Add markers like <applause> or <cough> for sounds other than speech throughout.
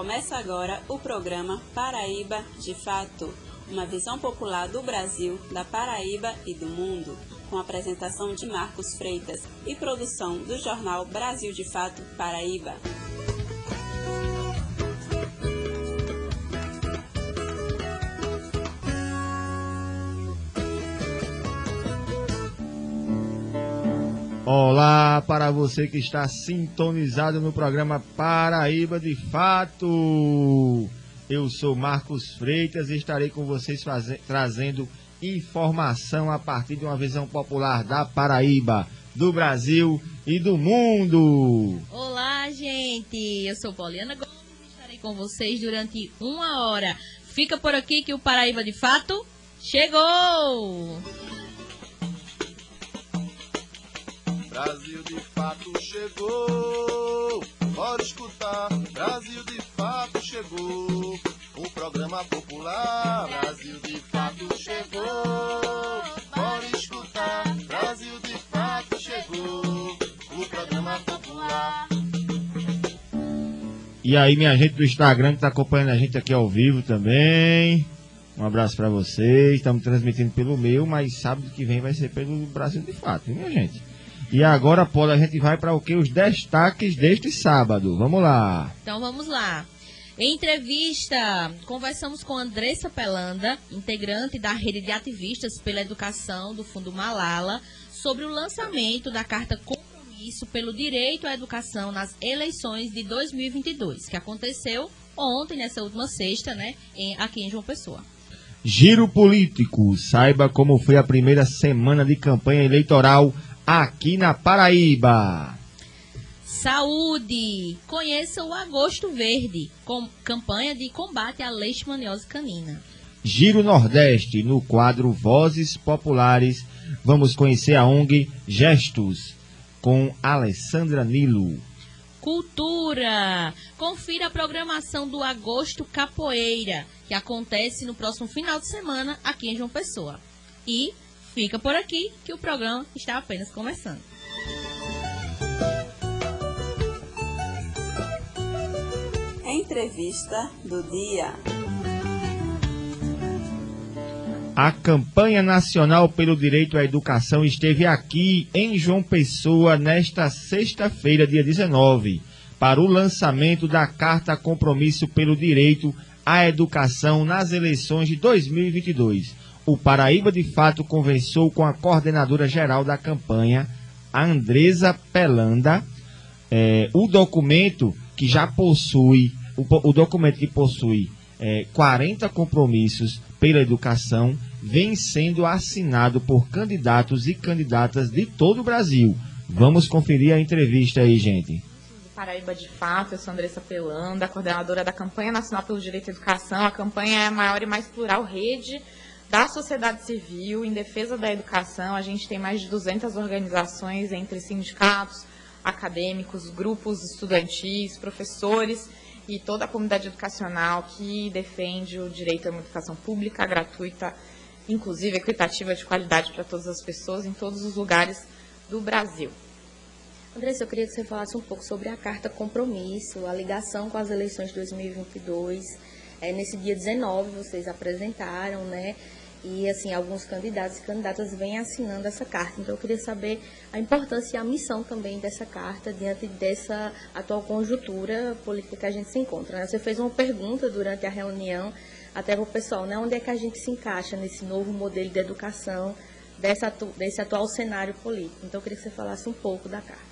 Começa agora o programa Paraíba de Fato, uma visão popular do Brasil, da Paraíba e do mundo, com apresentação de Marcos Freitas e produção do jornal Brasil de Fato Paraíba. Olá para você que está sintonizado no programa Paraíba de Fato. Eu sou Marcos Freitas e estarei com vocês trazendo informação a partir de uma visão popular da Paraíba, do Brasil e do mundo. Olá, gente. Eu sou Poliana Gomes e estarei com vocês durante uma hora. Fica por aqui que o Paraíba de Fato chegou. Brasil de fato chegou. Bora escutar, Brasil de fato chegou. O programa popular, Brasil de fato chegou. Bora escutar, Brasil de fato chegou. O programa popular. E aí, minha gente do Instagram que está acompanhando a gente aqui ao vivo também. Um abraço para vocês. Estamos transmitindo pelo meu, mas sábado que vem vai ser pelo Brasil de Fato, minha gente? E agora, Paulo, a gente vai para o que? Os destaques deste sábado. Vamos lá. Então vamos lá. Em entrevista, conversamos com Andressa Pelanda, integrante da rede de ativistas pela educação do Fundo Malala, sobre o lançamento da carta Compromisso pelo Direito à Educação nas eleições de 2022, que aconteceu ontem, nessa última sexta, né, em, aqui em João Pessoa. Giro político. Saiba como foi a primeira semana de campanha eleitoral aqui na Paraíba. Saúde! Conheça o Agosto Verde, com campanha de combate à leishmaniose canina. Giro Nordeste, no quadro Vozes Populares, vamos conhecer a ONG Gestos, com Alessandra Nilo. Cultura! Confira a programação do Agosto Capoeira, que acontece no próximo final de semana aqui em João Pessoa. E fica por aqui que o programa está apenas começando. Entrevista do dia. A campanha nacional pelo direito à educação esteve aqui em João Pessoa nesta sexta-feira, dia 19, para o lançamento da Carta Compromisso pelo Direito à Educação nas eleições de 2022 o Paraíba de Fato conversou com a coordenadora geral da campanha, Andresa Pelanda. É, o documento que já possui, o, o documento que possui é, 40 compromissos pela educação, vem sendo assinado por candidatos e candidatas de todo o Brasil. Vamos conferir a entrevista aí, gente. Paraíba de Fato, eu sou Andressa Pelanda, coordenadora da Campanha Nacional pelo Direito à Educação. A campanha é a maior e mais plural rede da sociedade civil em defesa da educação. A gente tem mais de 200 organizações entre sindicatos, acadêmicos, grupos estudantis, professores e toda a comunidade educacional que defende o direito a uma educação pública, gratuita, inclusive equitativa de qualidade para todas as pessoas em todos os lugares do Brasil. Andressa, eu queria que você falasse um pouco sobre a carta compromisso, a ligação com as eleições de 2022. É, nesse dia 19 vocês apresentaram, né? E assim alguns candidatos e candidatas vêm assinando essa carta. Então eu queria saber a importância e a missão também dessa carta diante dessa atual conjuntura política que a gente se encontra. Né? Você fez uma pergunta durante a reunião até para o pessoal, né? Onde é que a gente se encaixa nesse novo modelo de educação dessa, desse atual cenário político? Então eu queria que você falasse um pouco da carta.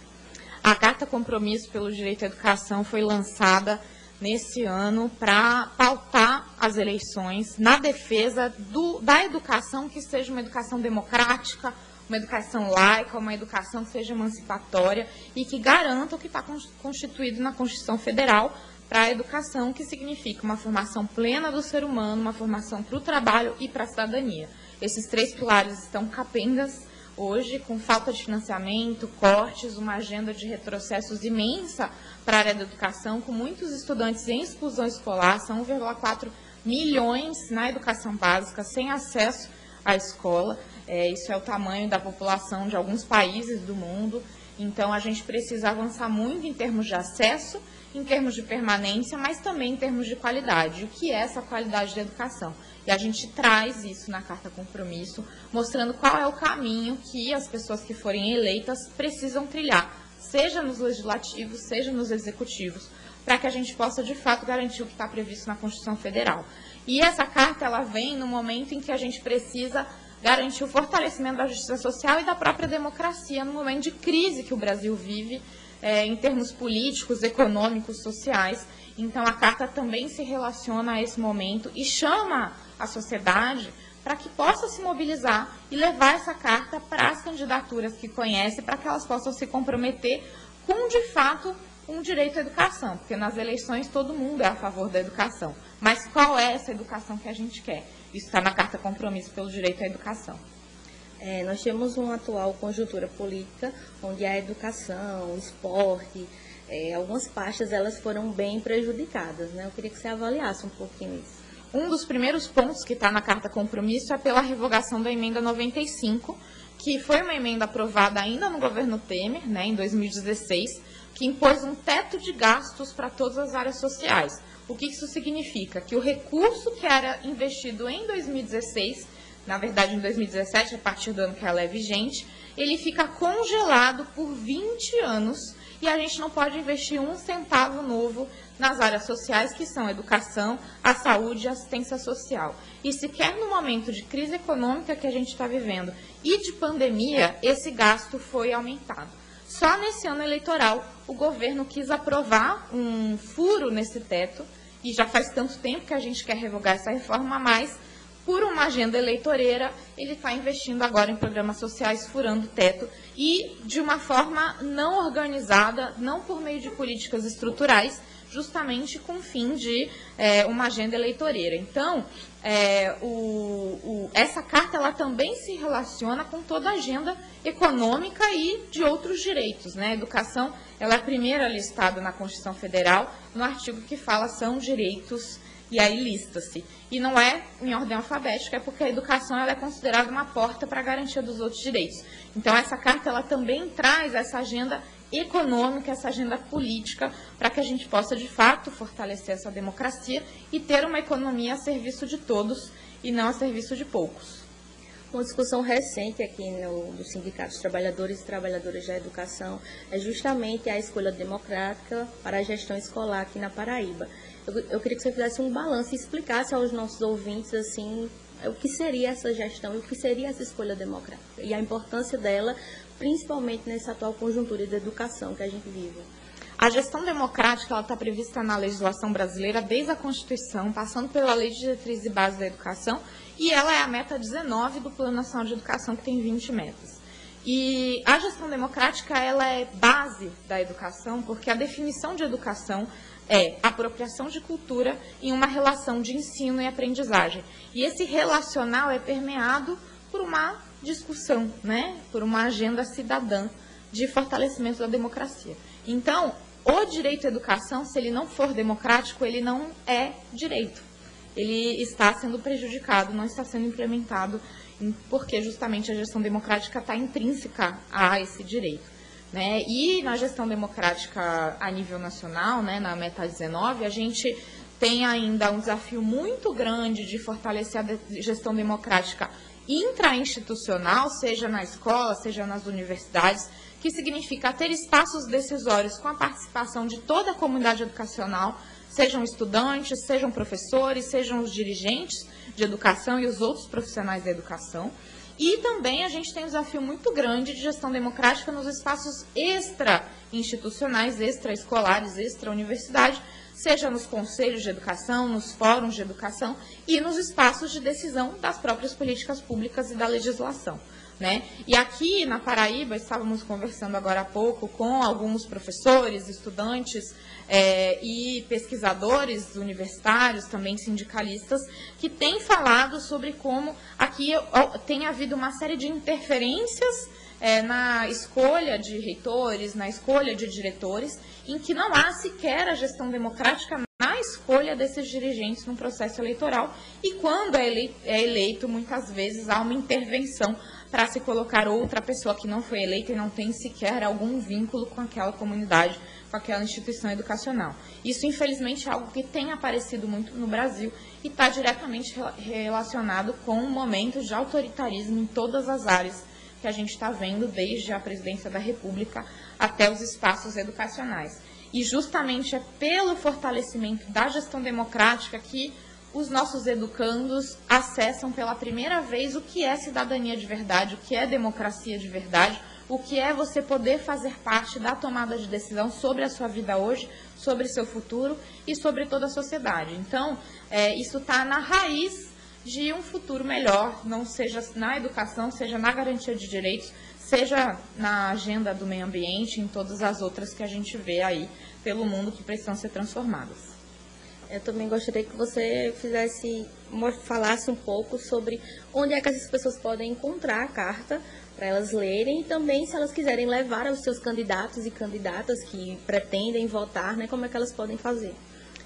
A carta compromisso pelo direito à educação foi lançada nesse ano para pautar as eleições na defesa do, da educação que seja uma educação democrática, uma educação laica, uma educação que seja emancipatória e que garanta o que está constituído na Constituição Federal para a educação, que significa uma formação plena do ser humano, uma formação para o trabalho e para a cidadania. Esses três pilares estão capengas hoje, com falta de financiamento, cortes, uma agenda de retrocessos imensa para a área da educação, com muitos estudantes em exclusão escolar, são 1,4 milhões na educação básica, sem acesso à escola. É, isso é o tamanho da população de alguns países do mundo. Então, a gente precisa avançar muito em termos de acesso, em termos de permanência, mas também em termos de qualidade. O que é essa qualidade de educação? E a gente traz isso na Carta Compromisso, mostrando qual é o caminho que as pessoas que forem eleitas precisam trilhar, seja nos legislativos, seja nos executivos, para que a gente possa, de fato, garantir o que está previsto na Constituição Federal. E essa carta, ela vem no momento em que a gente precisa garantir o fortalecimento da justiça social e da própria democracia, no momento de crise que o Brasil vive, é, em termos políticos, econômicos, sociais. Então, a carta também se relaciona a esse momento e chama a sociedade para que possa se mobilizar e levar essa carta para as candidaturas que conhece, para que elas possam se comprometer com, de fato, um direito à educação, porque nas eleições todo mundo é a favor da educação. Mas qual é essa educação que a gente quer? Isso está na Carta Compromisso pelo Direito à Educação. É, nós temos uma atual conjuntura política onde a educação, o esporte, é, algumas pastas elas foram bem prejudicadas. Né? Eu queria que você avaliasse um pouquinho isso. Um dos primeiros pontos que está na Carta Compromisso é pela revogação da emenda 95, que foi uma emenda aprovada ainda no governo Temer, né, em 2016, que impôs um teto de gastos para todas as áreas sociais. O que isso significa? Que o recurso que era investido em 2016, na verdade em 2017, a partir do ano que ela é vigente, ele fica congelado por 20 anos e a gente não pode investir um centavo novo nas áreas sociais, que são a educação, a saúde e a assistência social. E sequer no momento de crise econômica que a gente está vivendo e de pandemia, esse gasto foi aumentado. Só nesse ano eleitoral, o governo quis aprovar um furo nesse teto e já faz tanto tempo que a gente quer revogar essa reforma, mas por uma agenda eleitoreira, ele está investindo agora em programas sociais furando o teto e de uma forma não organizada, não por meio de políticas estruturais, justamente com o fim de é, uma agenda eleitoreira. Então, é, o, o, essa carta ela também se relaciona com toda a agenda econômica e de outros direitos. Né? A educação ela é a primeira listada na Constituição Federal, no artigo que fala são direitos e aí lista-se. E não é em ordem alfabética, é porque a educação ela é considerada uma porta para a garantia dos outros direitos. Então, essa carta ela também traz essa agenda econômica, essa agenda política, para que a gente possa, de fato, fortalecer essa democracia e ter uma economia a serviço de todos e não a serviço de poucos. Uma discussão recente aqui no, do Sindicato dos Trabalhadores e Trabalhadoras da Educação é justamente a escolha democrática para a gestão escolar aqui na Paraíba. Eu, eu queria que você fizesse um balanço e explicasse aos nossos ouvintes assim o que seria essa gestão e o que seria essa escolha democrática e a importância dela, principalmente nessa atual conjuntura de educação que a gente vive. A gestão democrática está prevista na legislação brasileira desde a Constituição, passando pela Lei de Diretriz e Base da Educação, e ela é a meta 19 do Plano Nacional de Educação, que tem 20 metas. E a gestão democrática ela é base da educação, porque a definição de educação é apropriação de cultura em uma relação de ensino e aprendizagem. E esse relacional é permeado por uma discussão, né? por uma agenda cidadã de fortalecimento da democracia. Então, o direito à educação, se ele não for democrático, ele não é direito. Ele está sendo prejudicado, não está sendo implementado, porque justamente a gestão democrática está intrínseca a esse direito. Né? E na gestão democrática a nível nacional, né, na Meta 19, a gente tem ainda um desafio muito grande de fortalecer a gestão democrática intrainstitucional, seja na escola, seja nas universidades, que significa ter espaços decisórios com a participação de toda a comunidade educacional, sejam estudantes, sejam professores, sejam os dirigentes de educação e os outros profissionais da educação. E também a gente tem um desafio muito grande de gestão democrática nos espaços extra-institucionais, extraescolares, extra-universidade, seja nos conselhos de educação, nos fóruns de educação e nos espaços de decisão das próprias políticas públicas e da legislação. Né? E aqui na Paraíba, estávamos conversando agora há pouco com alguns professores, estudantes é, e pesquisadores universitários, também sindicalistas, que têm falado sobre como aqui tem havido uma série de interferências é, na escolha de reitores, na escolha de diretores, em que não há sequer a gestão democrática na escolha desses dirigentes no processo eleitoral e quando é eleito, é eleito muitas vezes há uma intervenção para se colocar outra pessoa que não foi eleita e não tem sequer algum vínculo com aquela comunidade, com aquela instituição educacional. Isso, infelizmente, é algo que tem aparecido muito no Brasil e está diretamente relacionado com momentos de autoritarismo em todas as áreas que a gente está vendo, desde a presidência da República até os espaços educacionais. E justamente é pelo fortalecimento da gestão democrática que os nossos educandos acessam pela primeira vez o que é cidadania de verdade, o que é democracia de verdade, o que é você poder fazer parte da tomada de decisão sobre a sua vida hoje, sobre seu futuro e sobre toda a sociedade. Então, é, isso está na raiz de um futuro melhor, não seja na educação, seja na garantia de direitos, seja na agenda do meio ambiente, em todas as outras que a gente vê aí pelo mundo que precisam ser transformadas. Eu também gostaria que você fizesse, falasse um pouco sobre onde é que essas pessoas podem encontrar a carta para elas lerem e também se elas quiserem levar aos seus candidatos e candidatas que pretendem votar, né, como é que elas podem fazer.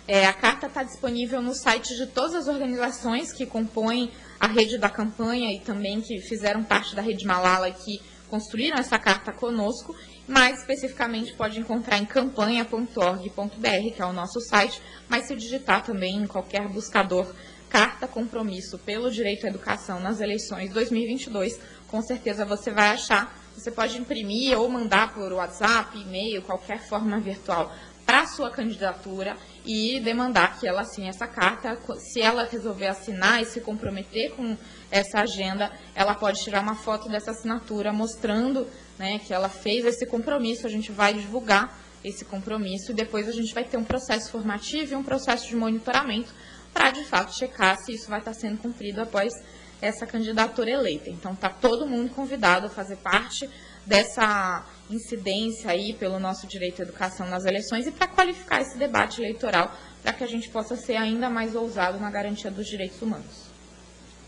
É, a carta está disponível no site de todas as organizações que compõem a rede da campanha e também que fizeram parte da rede Malala que construíram essa carta conosco mais especificamente pode encontrar em campanha.org.br, que é o nosso site, mas se digitar também em qualquer buscador Carta Compromisso pelo Direito à Educação nas eleições 2022, com certeza você vai achar. Você pode imprimir ou mandar por WhatsApp, e-mail, qualquer forma virtual para a sua candidatura e demandar que ela assine essa carta. Se ela resolver assinar e se comprometer com essa agenda, ela pode tirar uma foto dessa assinatura mostrando né, que ela fez esse compromisso. A gente vai divulgar esse compromisso e depois a gente vai ter um processo formativo e um processo de monitoramento para, de fato, checar se isso vai estar sendo cumprido após essa candidatura eleita. Então, está todo mundo convidado a fazer parte dessa incidência aí pelo nosso direito à educação nas eleições e para qualificar esse debate eleitoral para que a gente possa ser ainda mais ousado na garantia dos direitos humanos.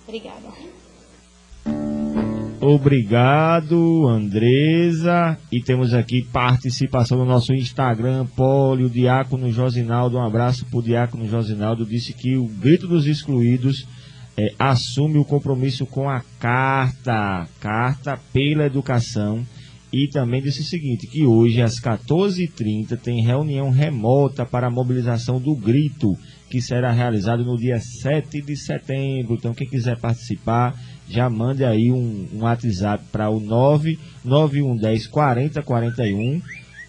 Obrigada. Obrigado, Andresa. E temos aqui participação no nosso Instagram, Poli, o Diácono Josinaldo. Um abraço para o Diácono Josinaldo. Disse que o Grito dos Excluídos é, assume o compromisso com a carta, carta pela educação. E também disse o seguinte, que hoje às 14h30 tem reunião remota para a mobilização do grito, que será realizado no dia 7 de setembro. Então quem quiser participar, já mande aí um, um WhatsApp para o 99110 4041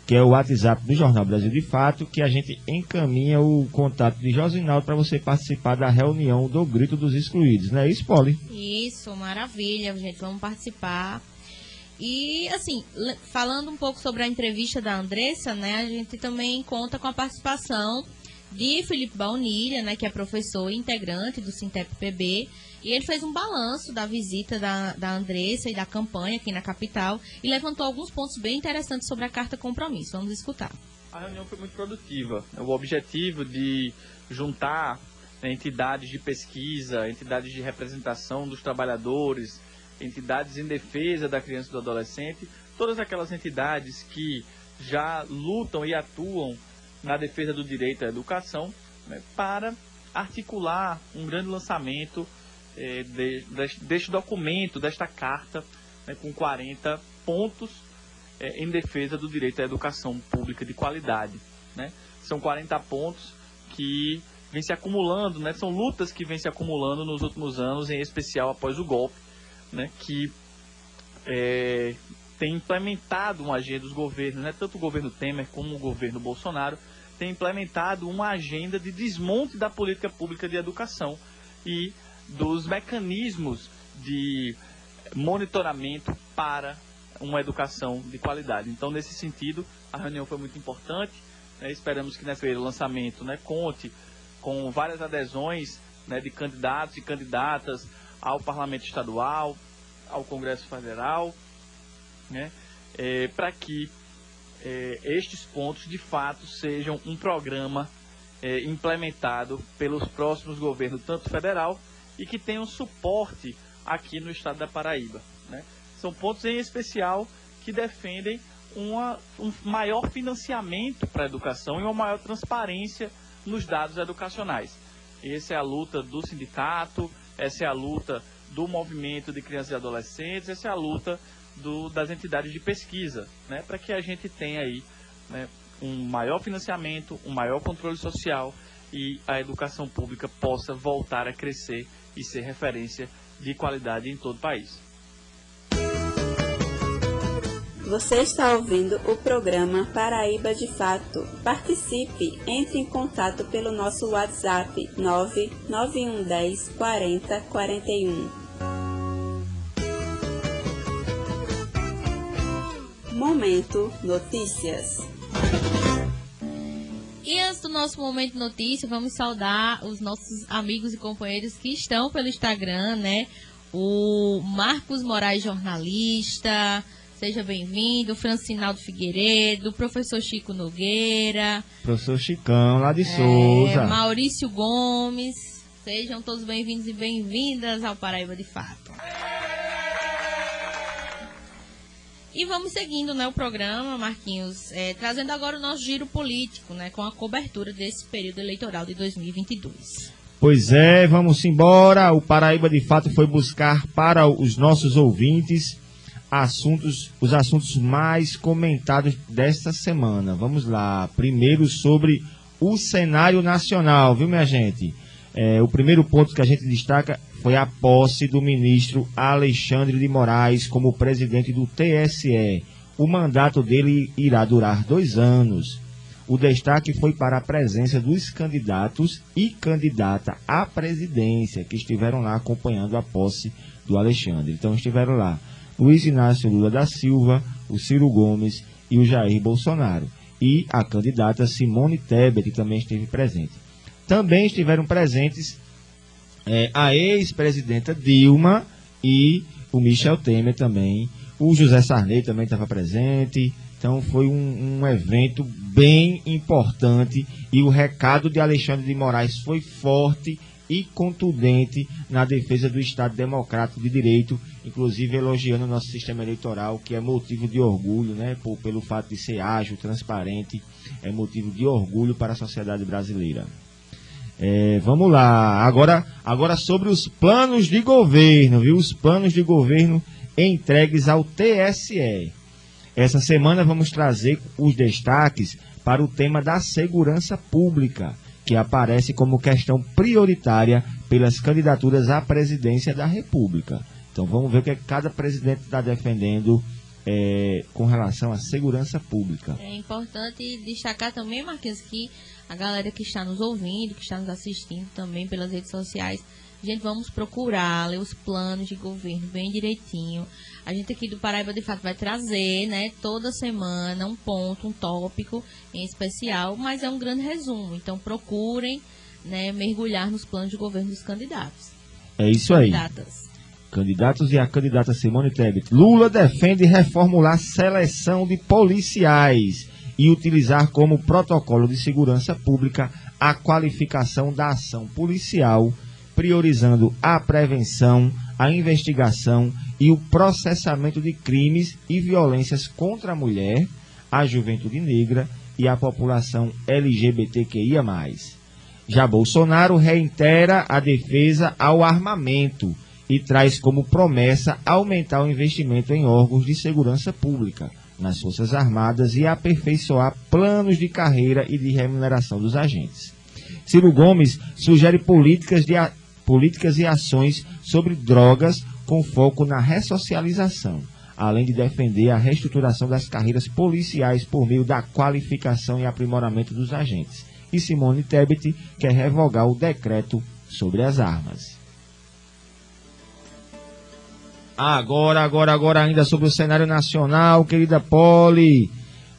que é o WhatsApp do Jornal Brasil de Fato, que a gente encaminha o contato de Josinaldo para você participar da reunião do Grito dos Excluídos, não é isso, Poli? Isso, maravilha, gente, vamos participar. E, assim, falando um pouco sobre a entrevista da Andressa, né, a gente também conta com a participação de Felipe Baunilha, né, que é professor integrante do Sintep PB, e ele fez um balanço da visita da, da Andressa e da campanha aqui na capital e levantou alguns pontos bem interessantes sobre a carta compromisso. Vamos escutar. A reunião foi muito produtiva. O objetivo de juntar né, entidades de pesquisa, entidades de representação dos trabalhadores, entidades em defesa da criança e do adolescente, todas aquelas entidades que já lutam e atuam na defesa do direito à educação, né, para articular um grande lançamento é, de, deste documento, desta carta, né, com 40 pontos é, em defesa do direito à educação pública de qualidade. Né? São 40 pontos que vêm se acumulando, né? são lutas que vêm se acumulando nos últimos anos, em especial após o golpe, né? que é, tem implementado uma agenda dos governos, né? tanto o governo Temer como o governo Bolsonaro, tem implementado uma agenda de desmonte da política pública de educação e dos mecanismos de monitoramento para uma educação de qualidade. Então, nesse sentido, a reunião foi muito importante. Né? Esperamos que nesse lançamento né, conte com várias adesões né, de candidatos e candidatas ao Parlamento Estadual, ao Congresso Federal, né, é, para que é, estes pontos de fato sejam um programa é, implementado pelos próximos governos, tanto federal e que tenham suporte aqui no estado da Paraíba. Né? São pontos em especial que defendem uma, um maior financiamento para a educação e uma maior transparência nos dados educacionais. Essa é a luta do sindicato, essa é a luta do movimento de crianças e adolescentes, essa é a luta do, das entidades de pesquisa, né, para que a gente tenha aí né, um maior financiamento, um maior controle social e a educação pública possa voltar a crescer e ser referência de qualidade em todo o país. Você está ouvindo o programa Paraíba de Fato. Participe, entre em contato pelo nosso WhatsApp 99110 40 41. Momento Notícias. E antes do nosso momento notícia, vamos saudar os nossos amigos e companheiros que estão pelo Instagram, né? O Marcos Moraes, jornalista, seja bem-vindo. Francinaldo Figueiredo, professor Chico Nogueira. Professor Chicão, lá de é, Souza. Maurício Gomes. Sejam todos bem-vindos e bem-vindas ao Paraíba de Fato. E vamos seguindo né, o programa, Marquinhos, é, trazendo agora o nosso giro político, né, com a cobertura desse período eleitoral de 2022. Pois é, vamos embora. O Paraíba de Fato foi buscar para os nossos ouvintes assuntos, os assuntos mais comentados desta semana. Vamos lá. Primeiro sobre o cenário nacional, viu, minha gente? É, o primeiro ponto que a gente destaca foi a posse do ministro Alexandre de Moraes como presidente do TSE. O mandato dele irá durar dois anos. O destaque foi para a presença dos candidatos e candidata à presidência que estiveram lá acompanhando a posse do Alexandre. Então estiveram lá Luiz Inácio Lula da Silva, o Ciro Gomes e o Jair Bolsonaro. E a candidata Simone Tebet também esteve presente. Também estiveram presentes é, a ex-presidenta Dilma e o Michel Temer também. O José Sarney também estava presente. Então foi um, um, evento bem importante e o recado de Alexandre de Moraes foi forte e contundente na defesa do Estado Democrático de Direito, inclusive elogiando o nosso sistema eleitoral, que é motivo de orgulho, né, por, pelo fato de ser ágil, transparente, é motivo de orgulho para a sociedade brasileira. É, vamos lá. Agora, agora sobre os planos de governo, viu? Os planos de governo entregues ao TSE. Essa semana vamos trazer os destaques para o tema da segurança pública, que aparece como questão prioritária pelas candidaturas à presidência da República. Então vamos ver o que é cada presidente está defendendo é, com relação à segurança pública. É importante destacar também, Marquinhos, que a galera que está nos ouvindo, que está nos assistindo também pelas redes sociais. Gente, vamos procurar ler os planos de governo bem direitinho. A gente aqui do Paraíba de Fato vai trazer, né, toda semana um ponto, um tópico em especial, mas é um grande resumo. Então procurem, né, mergulhar nos planos de governo dos candidatos. É isso aí. Candidatas. Candidatos e a candidata Simone Tebet. Lula defende reformular seleção de policiais e utilizar como protocolo de segurança pública a qualificação da ação policial, priorizando a prevenção, a investigação e o processamento de crimes e violências contra a mulher, a juventude negra e a população LGBTQIA. Já Bolsonaro reitera a defesa ao armamento e traz como promessa aumentar o investimento em órgãos de segurança pública nas Forças Armadas e aperfeiçoar planos de carreira e de remuneração dos agentes. Ciro Gomes sugere políticas, de, políticas e ações sobre drogas com foco na ressocialização, além de defender a reestruturação das carreiras policiais por meio da qualificação e aprimoramento dos agentes. E Simone Tebet quer revogar o decreto sobre as armas. Agora, agora, agora, ainda sobre o cenário nacional, querida Poli.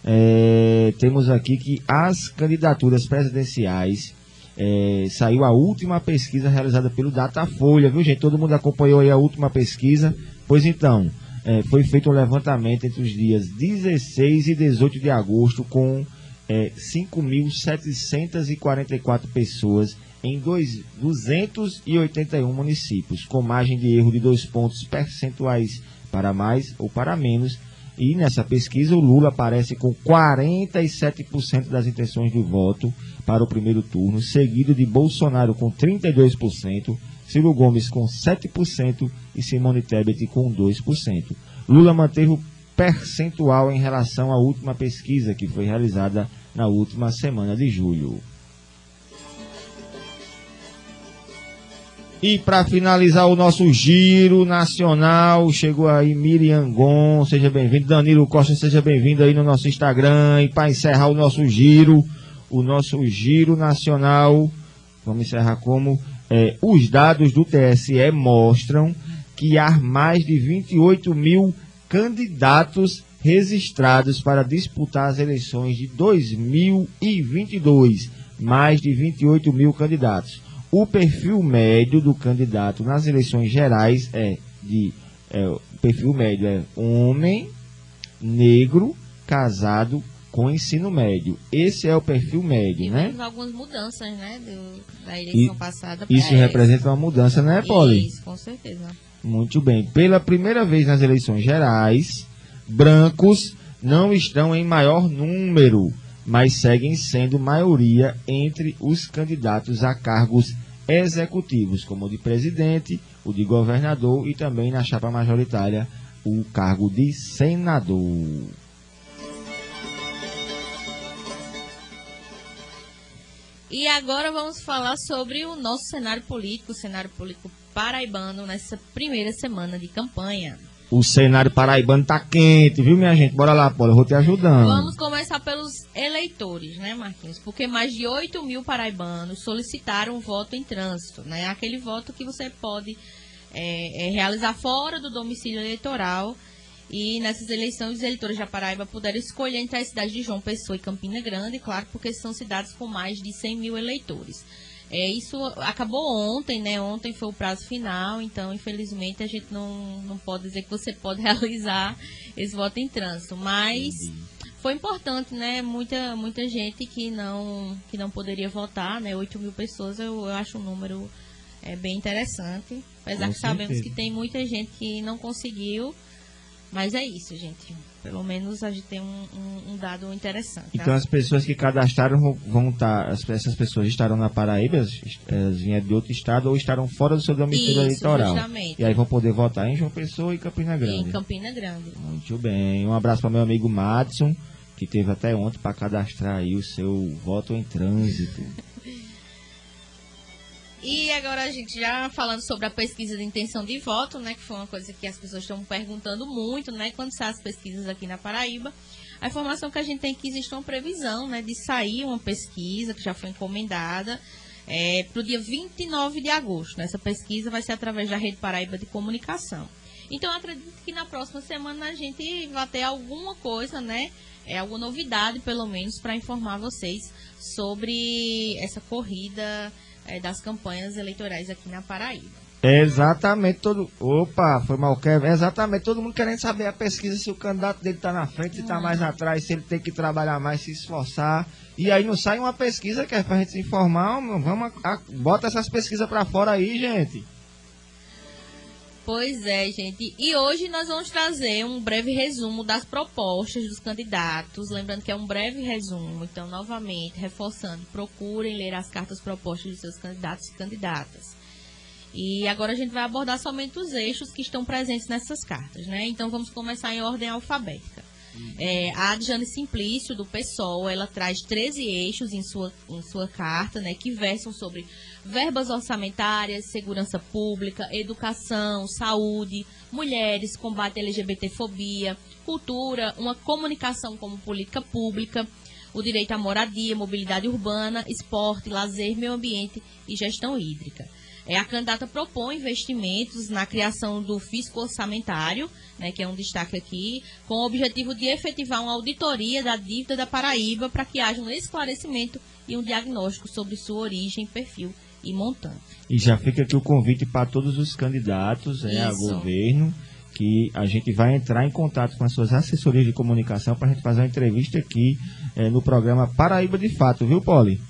É, temos aqui que as candidaturas presidenciais é, saiu a última pesquisa realizada pelo Datafolha, viu gente? Todo mundo acompanhou aí a última pesquisa. Pois então, é, foi feito um levantamento entre os dias 16 e 18 de agosto com é, 5.744 pessoas em dois, 281 municípios, com margem de erro de dois pontos percentuais para mais ou para menos. E nessa pesquisa, o Lula aparece com 47% das intenções de voto para o primeiro turno, seguido de Bolsonaro com 32%, Ciro Gomes com 7% e Simone Tebet com 2%. Lula manteve o percentual em relação à última pesquisa que foi realizada na última semana de julho. E para finalizar o nosso giro nacional, chegou aí Miriam Gon, seja bem-vindo. Danilo Costa, seja bem-vindo aí no nosso Instagram. E para encerrar o nosso giro, o nosso giro nacional, vamos encerrar como é, os dados do TSE mostram que há mais de 28 mil candidatos registrados para disputar as eleições de 2022. Mais de 28 mil candidatos. O perfil médio do candidato nas eleições gerais é de. É, o perfil médio é homem, negro, casado, com ensino médio. Esse é o perfil médio, e né? algumas mudanças, né, do, da eleição E passada. Isso representa uma mudança, né, Poli? Isso, com certeza. Muito bem. Pela primeira vez nas eleições gerais, brancos não estão em maior número, mas seguem sendo maioria entre os candidatos a cargos executivos, como o de presidente, o de governador e também na chapa majoritária o cargo de senador. E agora vamos falar sobre o nosso cenário político, o cenário político paraibano nessa primeira semana de campanha. O cenário paraibano tá quente, viu, minha gente? Bora lá, Paula, eu vou te ajudando. Vamos começar pelos eleitores, né, Marquinhos? Porque mais de 8 mil paraibanos solicitaram voto em trânsito, né? Aquele voto que você pode é, é, realizar fora do domicílio eleitoral. E nessas eleições, os eleitores da Paraíba puderam escolher entre as cidades de João Pessoa e Campina Grande, claro, porque são cidades com mais de 100 mil eleitores. É, isso acabou ontem, né? Ontem foi o prazo final, então infelizmente a gente não, não pode dizer que você pode <laughs> realizar esse voto em trânsito. Mas foi importante, né? Muita, muita gente que não, que não poderia votar, né? 8 mil pessoas, eu, eu acho um número é, bem interessante. Apesar Com que sabemos certeza. que tem muita gente que não conseguiu. Mas é isso, gente. Pelo menos a gente tem um, um- um dado interessante. Então as pessoas que cadastraram vão- estar, as- essas pessoas estarão na Paraíba, elas, vieram de outro estado ou estarão fora do seu domicílio eleitoral. justamente. E aí vão poder votar em João Pessoa e Campina Grande. Em Campina Grande. Muito bem. Um abraço para meu amigo Madison, que teve até ontem para cadastrar aí o seu voto em trânsito. E agora a gente já falando sobre a pesquisa de intenção de voto, né, que foi uma coisa que as pessoas estão perguntando muito, né, quando saem as pesquisas aqui na Paraíba. A informação que a gente tem é que existe uma previsão, né, de sair uma pesquisa que já foi encomendada para o dia 29 de agosto. né? Essa pesquisa vai ser através da Rede Paraíba de Comunicação. Então, acredito que na próxima semana a gente vai ter alguma coisa, né? É, alguma novidade, pelo menos, para informar vocês sobre essa corrida é, das campanhas eleitorais aqui na Paraíba. Exatamente todo. Opa, foi mal Kevin. Exatamente todo mundo querendo saber a pesquisa se o candidato dele está na frente, se está mais atrás, se ele tem que trabalhar mais, se esforçar. E aí não sai uma pesquisa que é pra gente se informar. Vamos, a- a- bota essas pesquisas pra fora aí, gente. Pois é, gente. E hoje nós vamos trazer um breve resumo das propostas dos candidatos. Lembrando que é um breve resumo. Então, novamente, reforçando, procurem ler as cartas propostas dos seus candidatos e candidatas. E agora a gente vai abordar somente os eixos que estão presentes nessas cartas, né? Então vamos começar em ordem alfabética. É, a Adjane Simplício, do PSOL, ela traz 13 eixos em sua, em sua carta, né, que versam sobre verbas orçamentárias, segurança pública, educação, saúde, mulheres, combate à LGBTfobia, cultura, uma comunicação como política pública, o direito à moradia, mobilidade urbana, esporte, lazer, meio ambiente e gestão hídrica. É, a candidata propõe investimentos na criação do fisco orçamentário, né, que é um destaque aqui, com o objetivo de efetivar uma auditoria da dívida da Paraíba para que haja um esclarecimento e um diagnóstico sobre sua origem, perfil e montante. E já fica aqui o convite para todos os candidatos é, a governo, que a gente vai entrar em contato com as suas assessorias de comunicação para a gente fazer uma entrevista aqui é, no programa Paraíba de Fato, viu, Poli?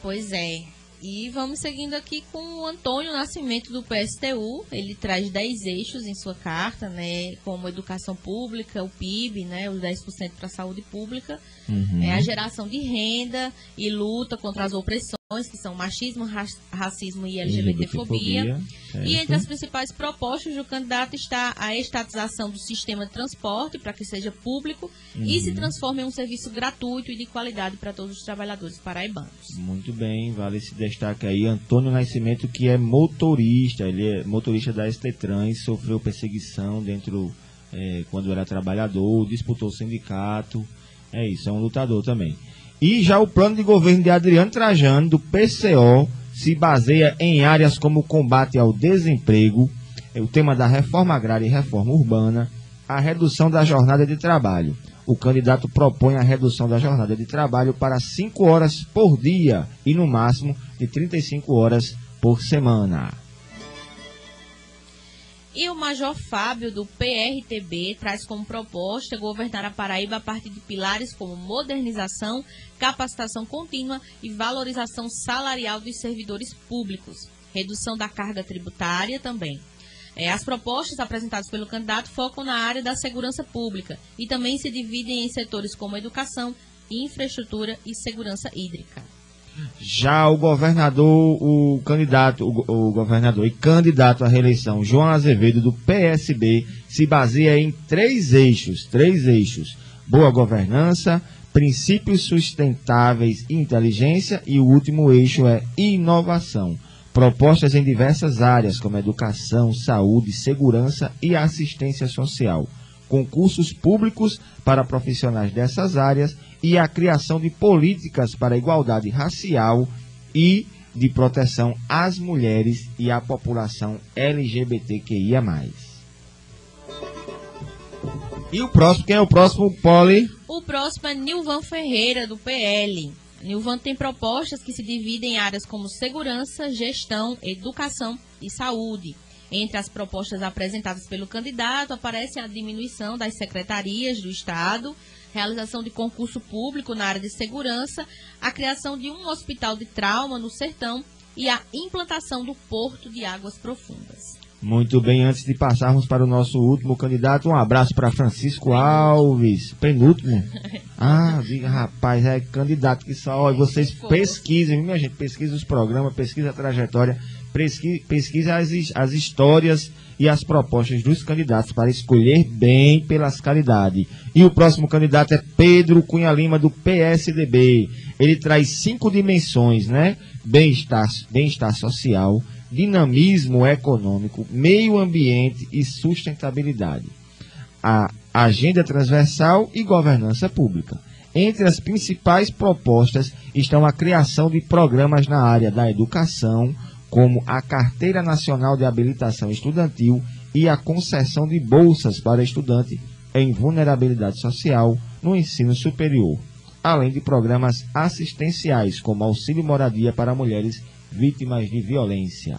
Pois é. E vamos seguindo aqui com o Antônio Nascimento do PSTU. Ele traz 10 eixos em sua carta, né? Como educação pública, o PIB, né? Os 10% para a saúde pública, Uhum. é a geração de renda e luta contra as opressões. Que são machismo, racismo e LGBTfobia. E entre as principais propostas do candidato está a estatização do sistema de transporte para que seja público e Uhum. se transforme em um serviço gratuito e de qualidade para todos os trabalhadores paraibanos. Muito bem, vale esse destaque aí. Antônio Nascimento, que é motorista, ele é motorista da ST Trans, sofreu perseguição dentro, eh, quando era trabalhador, disputou o sindicato. É isso, é um lutador também. E já o plano de governo de Adriano Trajano, do PCO, se baseia em áreas como combate ao desemprego, o tema da reforma agrária e reforma urbana, a redução da jornada de trabalho. O candidato propõe a redução da jornada de trabalho para 5 horas por dia e, no máximo, de 35 horas por semana. E o Major Fábio, do PRTB, traz como proposta governar a Paraíba a partir de pilares como modernização, capacitação contínua e valorização salarial dos servidores públicos, redução da carga tributária também. É, as propostas apresentadas pelo candidato focam na área da segurança pública e também se dividem em setores como educação, infraestrutura e segurança hídrica. Já o governador, o candidato, o, o governador e candidato à reeleição, João Azevedo, do PSB, se baseia em três eixos, três eixos. Boa governança, princípios sustentáveis e inteligência, e o último eixo é inovação. Propostas em diversas áreas, como educação, saúde, segurança e assistência social. Concursos públicos para profissionais dessas áreas e a criação de políticas para a igualdade racial e de proteção às mulheres e à população LGBTQIA+. E o próximo, quem é o próximo, Poli? O próximo é Nilvan Ferreira, do PL. Nilvan tem propostas que se dividem em áreas como segurança, gestão, educação e saúde. Entre as propostas apresentadas pelo candidato aparece a diminuição das secretarias do Estado, realização de concurso público na área de segurança, a criação de um hospital de trauma no sertão e a implantação do porto de águas profundas. Muito bem, antes de passarmos para o nosso último candidato, um abraço para Francisco Alves. Penúltimo? <laughs> Ah, diga, rapaz, é candidato que só. Olha, vocês pesquisem, minha gente? Pesquisa os programas, pesquisa a trajetória, pesqui- pesquisa as, as histórias e as propostas dos candidatos para escolher bem pelas qualidades. E o próximo candidato é Pedro Cunha Lima, do PSDB. Ele traz cinco dimensões, né? Bem-estar bem-estar social, dinamismo econômico, meio ambiente e sustentabilidade. A agenda transversal e governança pública. Entre as principais propostas estão a criação de programas na área da educação, como a Carteira Nacional de Habilitação Estudantil e a concessão de bolsas para estudante em vulnerabilidade social no ensino superior, além de programas assistenciais, como auxílio moradia para mulheres vítimas de violência.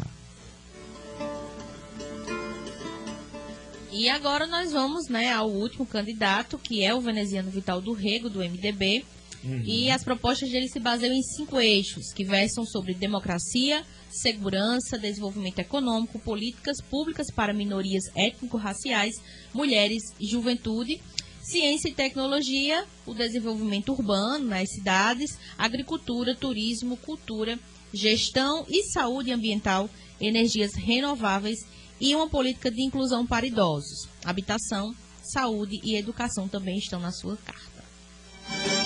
E agora nós vamos né, ao último candidato, que é o veneziano Vital do Rego, do MDB. E as propostas dele se baseiam em cinco eixos, que versam sobre democracia, segurança, desenvolvimento econômico, políticas públicas para minorias étnico-raciais, mulheres e juventude, ciência e tecnologia, o desenvolvimento urbano nas cidades, agricultura, turismo, cultura, gestão e saúde ambiental, energias renováveis e uma política de inclusão para idosos. Habitação, saúde e educação também estão na sua carta.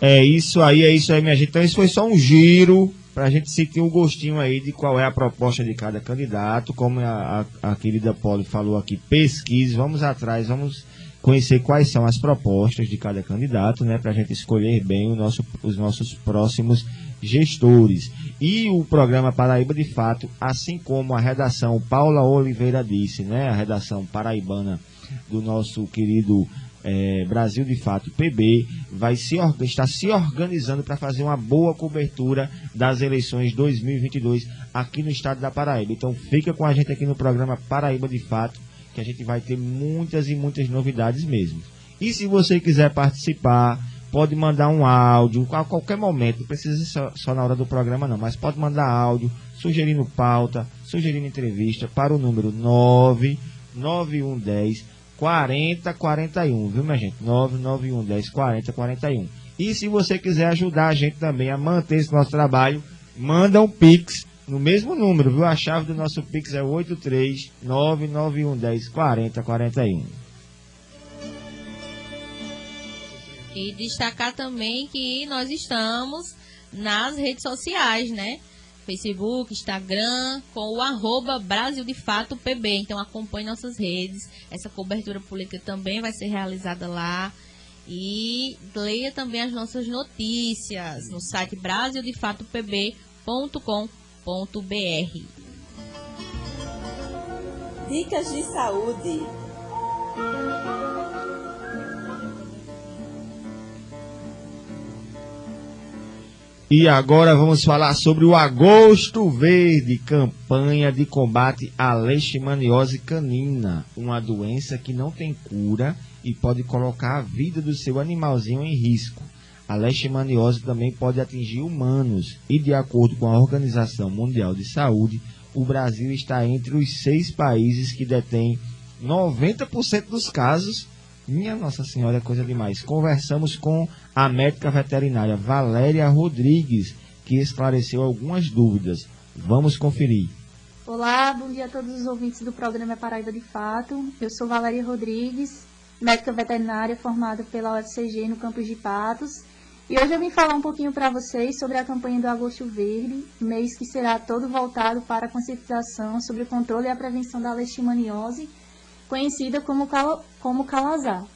É isso aí, é isso aí, minha gente. Então, isso foi só um giro para a gente sentir um gostinho aí de qual é a proposta de cada candidato. Como a, a, a querida Poli falou aqui, pesquise, vamos atrás, vamos conhecer quais são as propostas de cada candidato, né, para a gente escolher bem nosso, os nossos próximos gestores. E o programa Paraíba de Fato, assim como a redação Paula Oliveira disse, né, a redação paraibana do nosso querido eh, Brasil de Fato PB, vai se, está se organizando para fazer uma boa cobertura das eleições 2022 aqui no estado da Paraíba. Então fica com a gente aqui no programa Paraíba de Fato, que a gente vai ter muitas e muitas novidades mesmo. E se você quiser participar, pode mandar um áudio a qualquer momento, não precisa ser só, só na hora do programa não, mas pode mandar áudio, sugerindo pauta, sugerindo entrevista para o número 99110 4041, viu minha gente? 99110 4041. E se você quiser ajudar a gente também a manter esse nosso trabalho, manda um Pix no mesmo número, viu? A chave do nosso Pix é 83991104041. E destacar também que nós estamos nas redes sociais, né? Facebook, Instagram, com o arroba Brasil de Fato PB. Então acompanhe nossas redes. Essa cobertura política também vai ser realizada lá. E leia também as nossas notícias no site brasildefatopb.com.br. Dicas de saúde. E agora vamos falar sobre o Agosto Verde, campanha de combate à leishmaniose canina, uma doença que não tem cura e pode colocar a vida do seu animalzinho em risco. A leishmaniose também pode atingir humanos e, de acordo com a Organização Mundial de Saúde, o Brasil está entre os seis países que detêm 90% dos casos minha Nossa Senhora é coisa demais. Conversamos com a médica veterinária Valéria Rodrigues, que esclareceu algumas dúvidas. Vamos conferir. Olá, bom dia a todos os ouvintes do programa Paraíba de Fato. Eu sou Valéria Rodrigues, médica veterinária formada pela UFCG no campus de Patos. E hoje eu vim falar um pouquinho para vocês sobre a campanha do Agosto Verde, mês que será todo voltado para a conscientização sobre o controle e a prevenção da leishmaniose conhecida como, cal como calazar.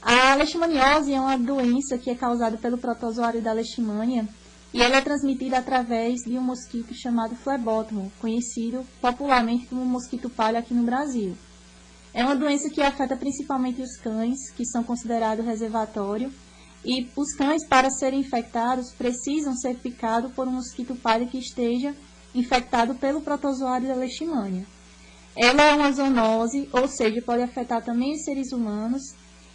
A leishmaniose é uma doença que é causada pelo protozoário da leishmania e ela é transmitida através de um mosquito chamado flebótomo, conhecido popularmente como mosquito palha aqui no Brasil. É uma doença que afeta principalmente os cães, que são considerados reservatório, e os cães, para serem infectados, precisam ser picados por um mosquito palha que esteja infectado pelo protozoário da leishmania. Ela é uma zoonose, ou seja, pode afetar também os seres humanos,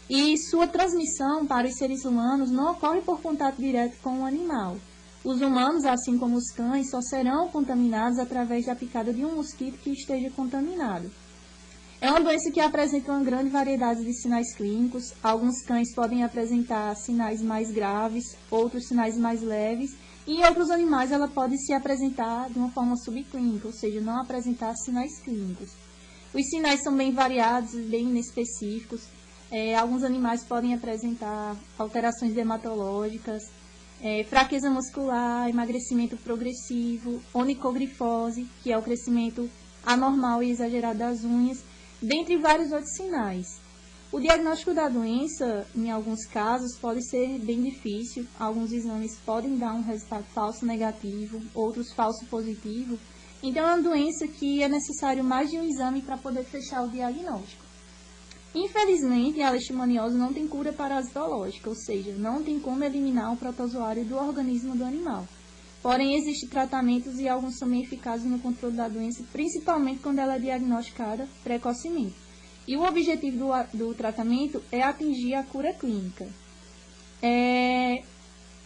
e sua transmissão para os seres humanos não ocorre por contato direto com o animal. Os humanos, assim como os cães, só serão contaminados através da picada de um mosquito que esteja contaminado. É uma doença que apresenta uma grande variedade de sinais clínicos. Alguns cães podem apresentar sinais mais graves, outros sinais mais leves, em outros animais, ela pode se apresentar de uma forma subclínica, ou seja, não apresentar sinais clínicos. Os sinais são bem variados, bem inespecíficos. É, alguns animais podem apresentar alterações dermatológicas, é, fraqueza muscular, emagrecimento progressivo, onicogrifose, que é o crescimento anormal e exagerado das unhas, dentre vários outros sinais. O diagnóstico da doença, em alguns casos, pode ser bem difícil. Alguns exames podem dar um resultado falso negativo, outros falso positivo. Então, é uma doença que é necessário mais de um exame para poder fechar o diagnóstico. Infelizmente, a leishmaniose não tem cura parasitológica, ou seja, não tem como eliminar o protozoário do organismo do animal. Porém, existem tratamentos e alguns são bem eficazes no controle da doença, principalmente quando ela é diagnosticada precocemente. E o objetivo do, do tratamento é atingir a cura clínica. É,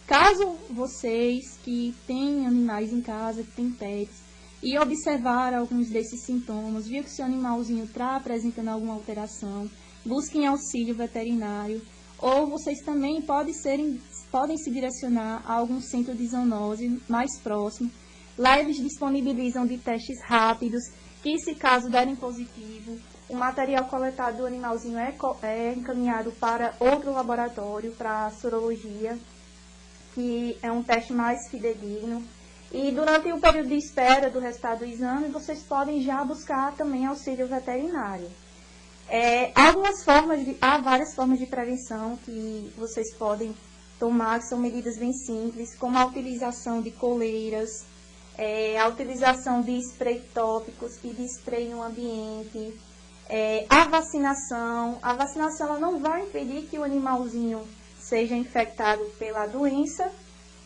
caso vocês que têm animais em casa, que têm pets, e observar alguns desses sintomas, viu que seu animalzinho está apresentando alguma alteração, busquem auxílio veterinário, ou vocês também podem, serem, podem se direcionar a algum centro de zoonose mais próximo. Lá eles disponibilizam de testes rápidos, que se caso derem positivo, o material coletado do animalzinho é, é encaminhado para outro laboratório, para sorologia, que é um teste mais fidedigno. E durante o período de espera do resultado do exame, vocês podem já buscar também auxílio veterinário. É, algumas formas de, há várias formas de prevenção que vocês podem tomar, que são medidas bem simples, como a utilização de coleiras, é, a utilização de spray tópicos e de spray no ambiente, é, a vacinação, a vacinação ela não vai impedir que o animalzinho seja infectado pela doença.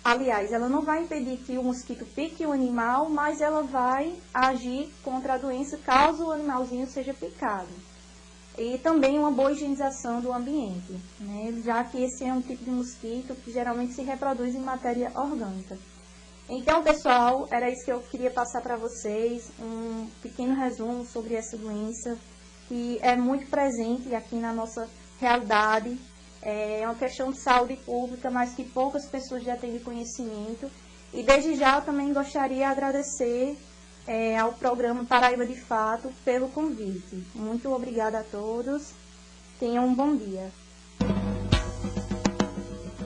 Aliás, ela não vai impedir que o mosquito pique o animal, mas ela vai agir contra a doença caso o animalzinho seja picado. E também uma boa higienização do ambiente, né? já que esse é um tipo de mosquito que geralmente se reproduz em matéria orgânica. Então, pessoal, era isso que eu queria passar para vocês, um pequeno resumo sobre essa doença que é muito presente aqui na nossa realidade É uma questão de saúde pública, mas que poucas pessoas já têm conhecimento. E desde já eu também gostaria de agradecer é, ao programa Paraíba de Fato pelo convite. Muito obrigada a todos. Tenham um bom dia.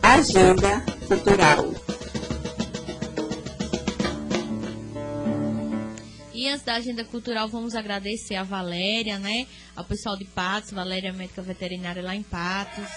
Agenda Cultural. E antes da agenda cultural, vamos agradecer a Valéria, né? Ao pessoal de Patos, Valéria médica veterinária lá em Patos,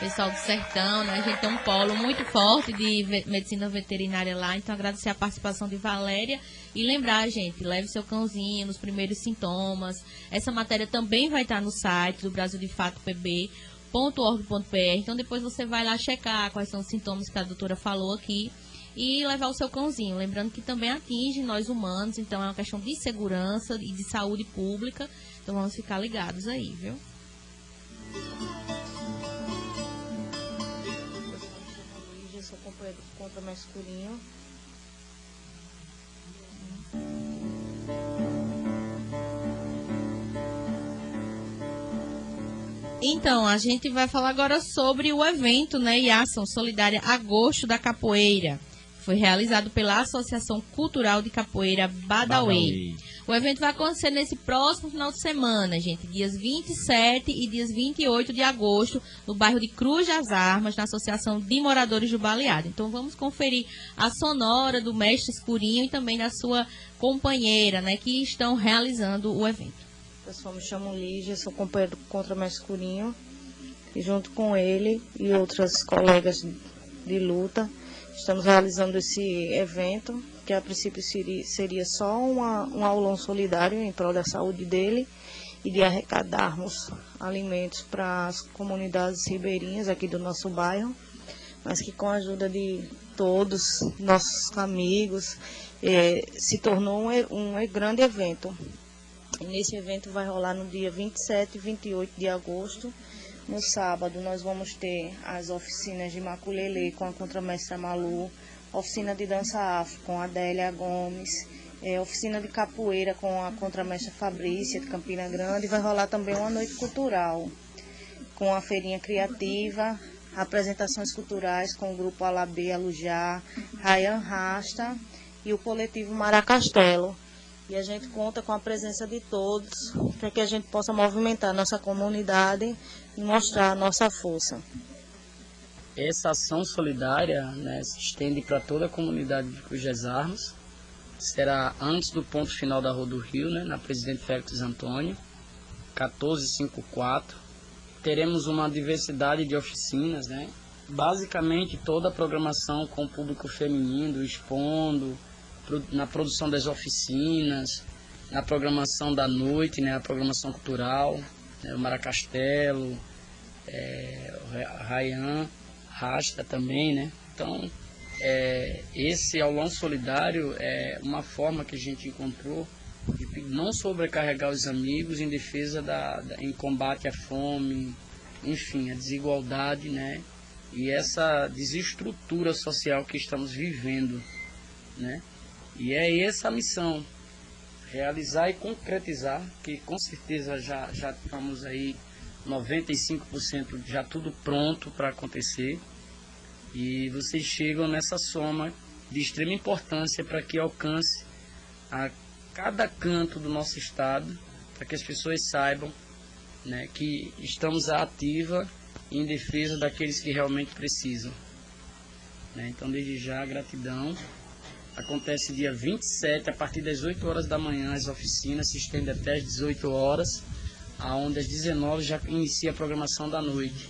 pessoal do Sertão, né? A gente tem um polo muito forte de medicina veterinária lá, então agradecer a participação de Valéria e lembrar, gente, leve seu cãozinho nos primeiros sintomas. Essa matéria também vai estar no site do Brasil de Fato PB .org.br. Então depois você vai lá checar quais são os sintomas que a doutora falou aqui e levar o seu cãozinho. Lembrando que também atinge nós humanos, então é uma questão de segurança e de saúde pública. Então vamos ficar ligados aí, viu? Eu sou companheiro contra masculino. Então, a gente vai falar agora sobre o evento, né, ação solidária Agosto da Capoeira. Foi realizado pela Associação Cultural de Capoeira Badaway. O evento vai acontecer nesse próximo final de semana, gente, dias 27 e dias 28 de agosto, no bairro de Cruz das Armas, na Associação de Moradores do Baleado. Então vamos conferir a sonora do mestre Escurinho e também da sua companheira, né, que estão realizando o evento. Pessoal, me chamo Lígia, sou companheiro do Contra Masculinho. E junto com ele e outras colegas de luta, estamos realizando esse evento, que a princípio seria, só uma, um aulão solidário em prol da saúde dele e de arrecadarmos alimentos para as comunidades ribeirinhas aqui do nosso bairro, mas que com a ajuda de todos, nossos amigos, é, se tornou um, um grande evento. E nesse evento vai rolar no dia 27 e 28 de agosto. No sábado nós vamos ter as oficinas de maculele com a contramestra Malu, oficina de dança afro com a Adélia Gomes, é, oficina de capoeira com a contramestra Fabrícia de Campina Grande. Vai rolar também uma noite cultural com a feirinha criativa, apresentações culturais com o grupo Alabê Alujá, Rayan Rasta e o coletivo Maracastelo. E a gente conta com a presença de todos para que a gente possa movimentar nossa comunidade e mostrar a nossa força. Essa ação solidária né, se estende para toda a comunidade de Cruz das Armas. Será antes do ponto final da Rua do Rio, né, na Presidente Félix Antônio, 1454. Teremos uma diversidade de oficinas, né? basicamente toda a programação com o público feminino, expondo, na produção das oficinas, na programação da noite, né, a programação cultural, né, o Maracastelo, é, Rayan, Rasta também, né? Então, é, esse aulão solidário é uma forma que a gente encontrou de não sobrecarregar os amigos em defesa da, da em combate à fome, enfim, a desigualdade, né? E essa desestrutura social que estamos vivendo, né? E é essa a missão, realizar e concretizar, que com certeza já, já estamos aí 95% já tudo pronto para acontecer. E vocês chegam nessa soma de extrema importância para que alcance a cada canto do nosso estado, para que as pessoas saibam né, que estamos à ativa em defesa daqueles que realmente precisam. Né? Então, desde já, gratidão. Acontece dia 27, a partir das 8 horas da manhã, as oficinas se estendem até as 18 horas, aonde às 19 já inicia a programação da noite.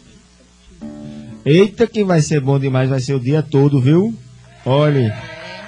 Eita, que vai ser bom demais, vai ser o dia todo, viu? Olhe,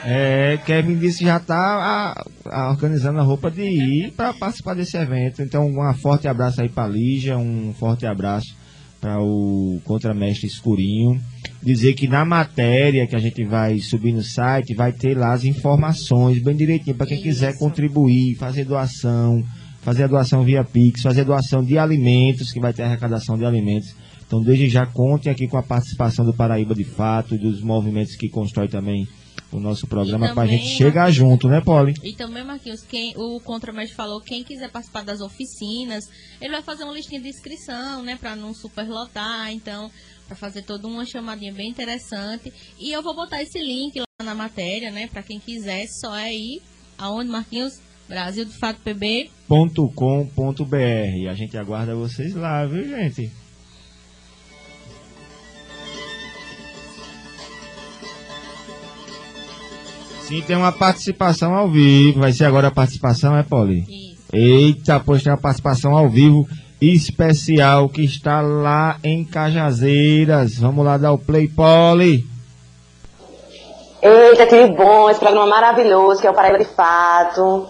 é, Kevin disse que já está organizando a roupa de ir para participar desse evento. Então, um forte abraço aí para Lígia, um forte abraço para o contramestre Escurinho dizer que na matéria que a gente vai subir no site vai ter lá as informações bem direitinho para quem Isso. quiser contribuir, fazer doação, fazer a doação via Pix, fazer doação de alimentos, que vai ter arrecadação de alimentos. Então, desde já, contem aqui com a participação do Paraíba de Fato e dos movimentos que constrói também o nosso programa para a gente chegar junto, né, Poli? E também, Marquinhos, quem, o Contramed falou, quem quiser participar das oficinas, ele vai fazer uma listinha de inscrição, né, para não superlotar, então, para fazer toda uma chamadinha bem interessante. E eu vou botar esse link lá na matéria, né, para quem quiser, só é ir aonde, Marquinhos? Brasil de Fato pb.com.br. A gente aguarda vocês lá, viu, gente? Sim, tem uma participação ao vivo. Vai ser agora a participação, é, Poli? Isso. Eita, pois tem uma participação ao vivo especial que está lá em Cajazeiras. Vamos lá dar o play, Poli. Eita, que bom, esse programa maravilhoso que é o Paraíba de Fato.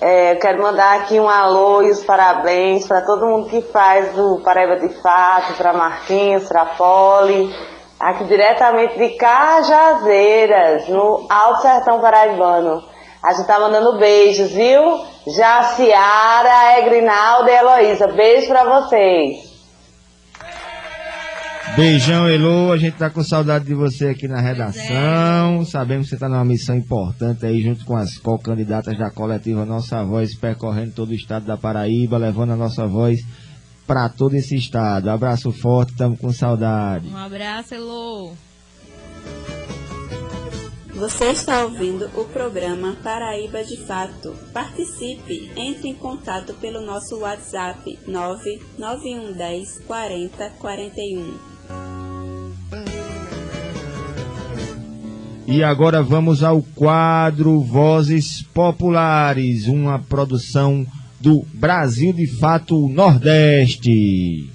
É, quero mandar aqui um alô e os parabéns para todo mundo que faz o Paraíba de Fato, para Marquinhos, para Poli aqui diretamente de Cajazeiras, no Alto Sertão Paraibano. A gente tá mandando beijos, viu? Jaciara, Egrinalda e Heloísa. Beijo pra vocês. Beijão, Elo. A gente tá com saudade de você aqui na redação. Sabemos que você tá numa missão importante aí, junto com as co-candidatas da coletiva Nossa Voz, percorrendo todo o estado da Paraíba, levando a nossa voz para todo esse estado. Abraço forte, estamos com saudade. Um abraço, Elô. Você está ouvindo o programa Paraíba de Fato. Participe, entre em contato pelo nosso WhatsApp 99110 40 41. E agora vamos ao quadro Vozes Populares, uma produção do Brasil de Fato Nordeste.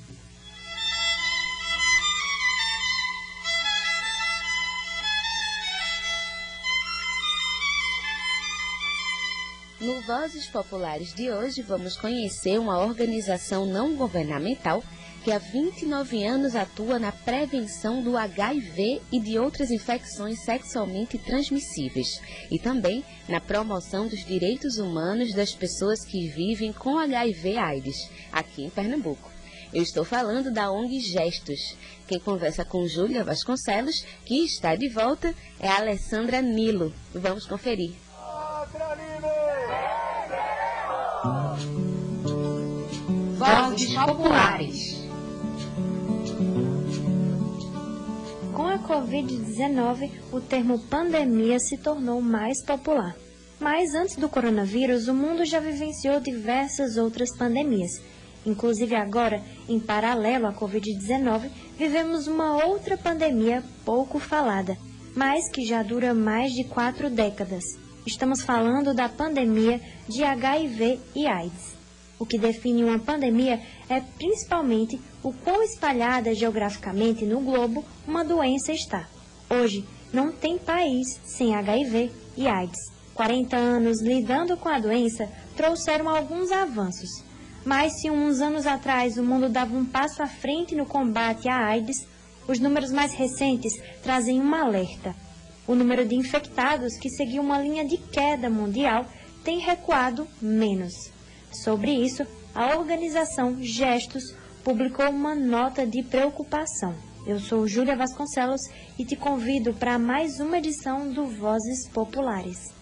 No Vozes Populares de hoje, vamos conhecer uma organização não governamental que há 29 anos atua na prevenção do HIV e de outras infecções sexualmente transmissíveis e também na promoção dos direitos humanos das pessoas que vivem com HIV/AIDS aqui em Pernambuco. Eu estou falando da ONG Gestos. Quem conversa com Júlia Vasconcelos, que está de volta, é a Alessandra Nilo. Vamos conferir. Vozes Populares. Com a Covid-19, o termo pandemia se tornou mais popular. Mas antes do coronavírus, o mundo já vivenciou diversas outras pandemias. Inclusive agora, em paralelo à Covid-19, vivemos uma outra pandemia pouco falada, mas que já dura mais de quatro décadas. Estamos falando da pandemia de HIV e AIDS. O que define uma pandemia é principalmente o quão espalhada geograficamente no globo uma doença está. Hoje, não tem país sem HIV e AIDS. 40 anos lidando com a doença trouxeram alguns avanços. Mas se uns anos atrás o mundo dava um passo à frente no combate à AIDS, os números mais recentes trazem um alerta. O número de infectados, que seguiu uma linha de queda mundial, tem recuado menos. Sobre isso, a organização Gestos publicou uma nota de preocupação. Eu sou Júlia Vasconcelos e te convido para mais uma edição do Vozes Populares.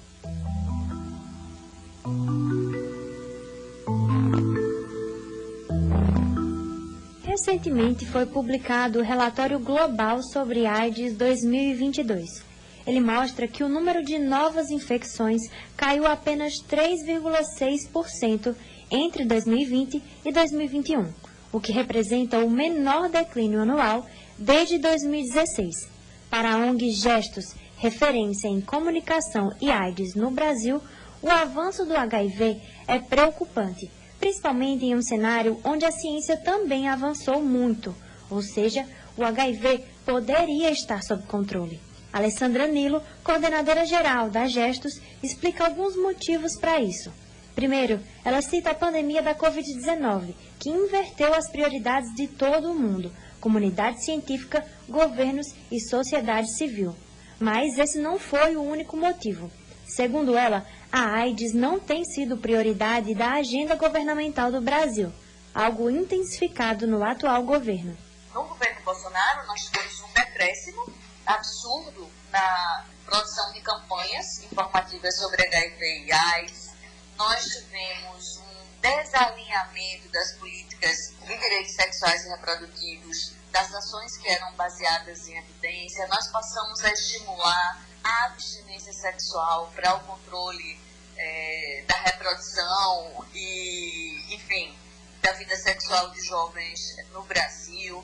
Recentemente foi publicado o relatório global sobre AIDS 2022 ele mostra que o número de novas infecções caiu apenas 3,6% entre 2020 e 2021, o que representa o menor declínio anual desde 2016. Para a ONG Gestos, referência em comunicação e AIDS no Brasil, o avanço do HIV é preocupante, principalmente em um cenário onde a ciência também avançou muito, ou seja, o HIV poderia estar sob controle. Alessandra Nilo, coordenadora geral da Gestos, explica alguns motivos para isso. Primeiro, ela cita a pandemia da Covid-19, que inverteu as prioridades de todo o mundo, comunidade científica, governos e sociedade civil. Mas esse não foi o único motivo. Segundo ela, a AIDS não tem sido prioridade da agenda governamental do Brasil, algo intensificado no atual governo. No governo Bolsonaro, nós tivemos um decréscimo absurdo na produção de campanhas informativas sobre HIV e AIDS. Nós tivemos um desalinhamento das políticas de direitos sexuais e reprodutivos, das ações que eram baseadas em evidência. Nós passamos a estimular a abstinência sexual para o controle é, da reprodução e, enfim, da vida sexual de jovens no Brasil.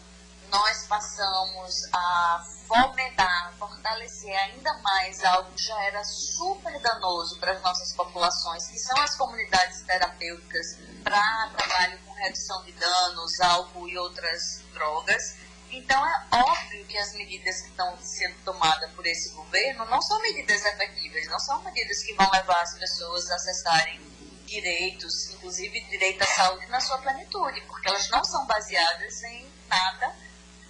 Nós passamos a fomentar, fortalecer ainda mais algo que já era super danoso para as nossas populações, que são as comunidades terapêuticas para trabalho com redução de danos, álcool e outras drogas. Então, é óbvio que as medidas que estão sendo tomadas por esse governo não são medidas efetivas, não são medidas que vão levar as pessoas a acessarem direitos, inclusive direito à saúde na sua plenitude, porque elas não são baseadas em nada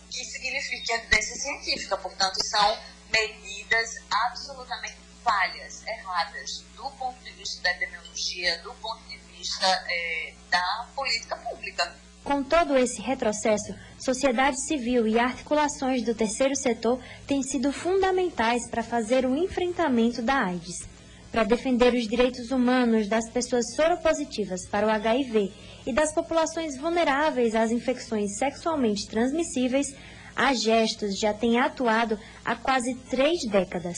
que signifique evidência científica. Portanto, são medidas absolutamente falhas, erradas, do ponto de vista da epidemiologia, do ponto de vista é, da política pública. Com todo esse retrocesso, sociedade civil e articulações do terceiro setor têm sido fundamentais para fazer o enfrentamento da AIDS. Para defender os direitos humanos das pessoas soropositivas para o HIV e das populações vulneráveis às infecções sexualmente transmissíveis, a Gestos já tem atuado há quase três décadas.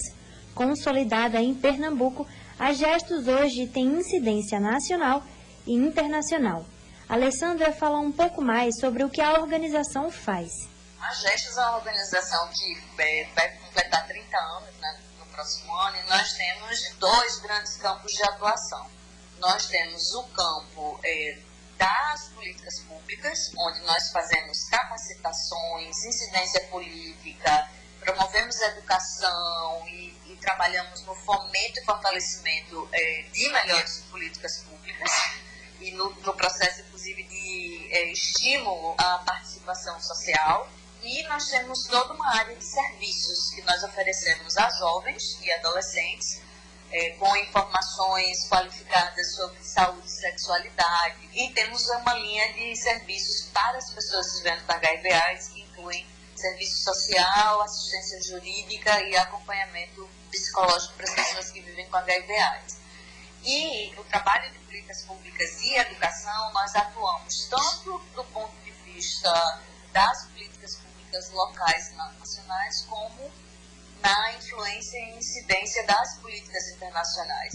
Consolidada em Pernambuco, a Gestos hoje tem incidência nacional e internacional. Alessandra fala um pouco mais sobre o que a organização faz. A Gestos é uma organização que é, vai completar 30 anos né, próximo ano e nós temos dois grandes campos de atuação. Nós temos o campo é, das políticas públicas, onde nós fazemos capacitações, incidência política, promovemos educação e, e trabalhamos no fomento e fortalecimento é, de melhores políticas públicas e no, no processo, inclusive, de é, estímulo à participação social. E nós temos toda uma área de serviços que nós oferecemos a jovens e adolescentes, é, com informações qualificadas sobre saúde e sexualidade. E temos uma linha de serviços para as pessoas vivendo com HIV AIDS, que incluem serviço social, assistência jurídica e acompanhamento psicológico para as pessoas que vivem com HIV AIDS. E o trabalho de políticas públicas e educação, nós atuamos tanto do ponto de vista das políticas públicas locais e nacionais, como na influência e incidência das políticas internacionais.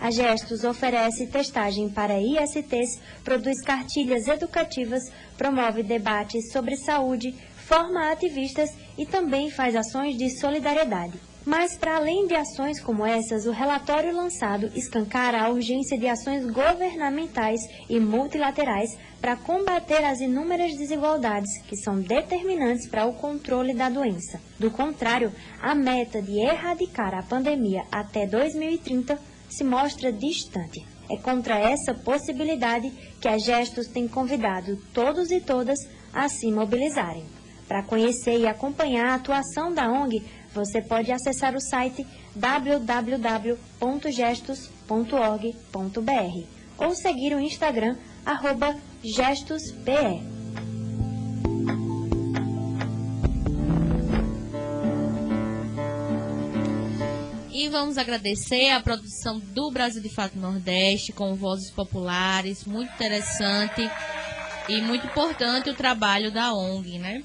A Gestos oferece testagem para ISTs, produz cartilhas educativas, promove debates sobre saúde, forma ativistas e também faz ações de solidariedade. Mas, para além de ações como essas, o relatório lançado escancara a urgência de ações governamentais e multilaterais para combater as inúmeras desigualdades que são determinantes para o controle da doença. Do contrário, a meta de erradicar a pandemia até 2030 se mostra distante. É contra essa possibilidade que a Gestos tem convidado todos e todas a se mobilizarem. Para conhecer e acompanhar a atuação da ONG, você pode acessar o site www.gestos.org.br ou seguir o Instagram arroba gestuspe. E vamos agradecer a produção do Brasil de Fato Nordeste com vozes populares, muito interessante e muito importante o trabalho da ONG, né?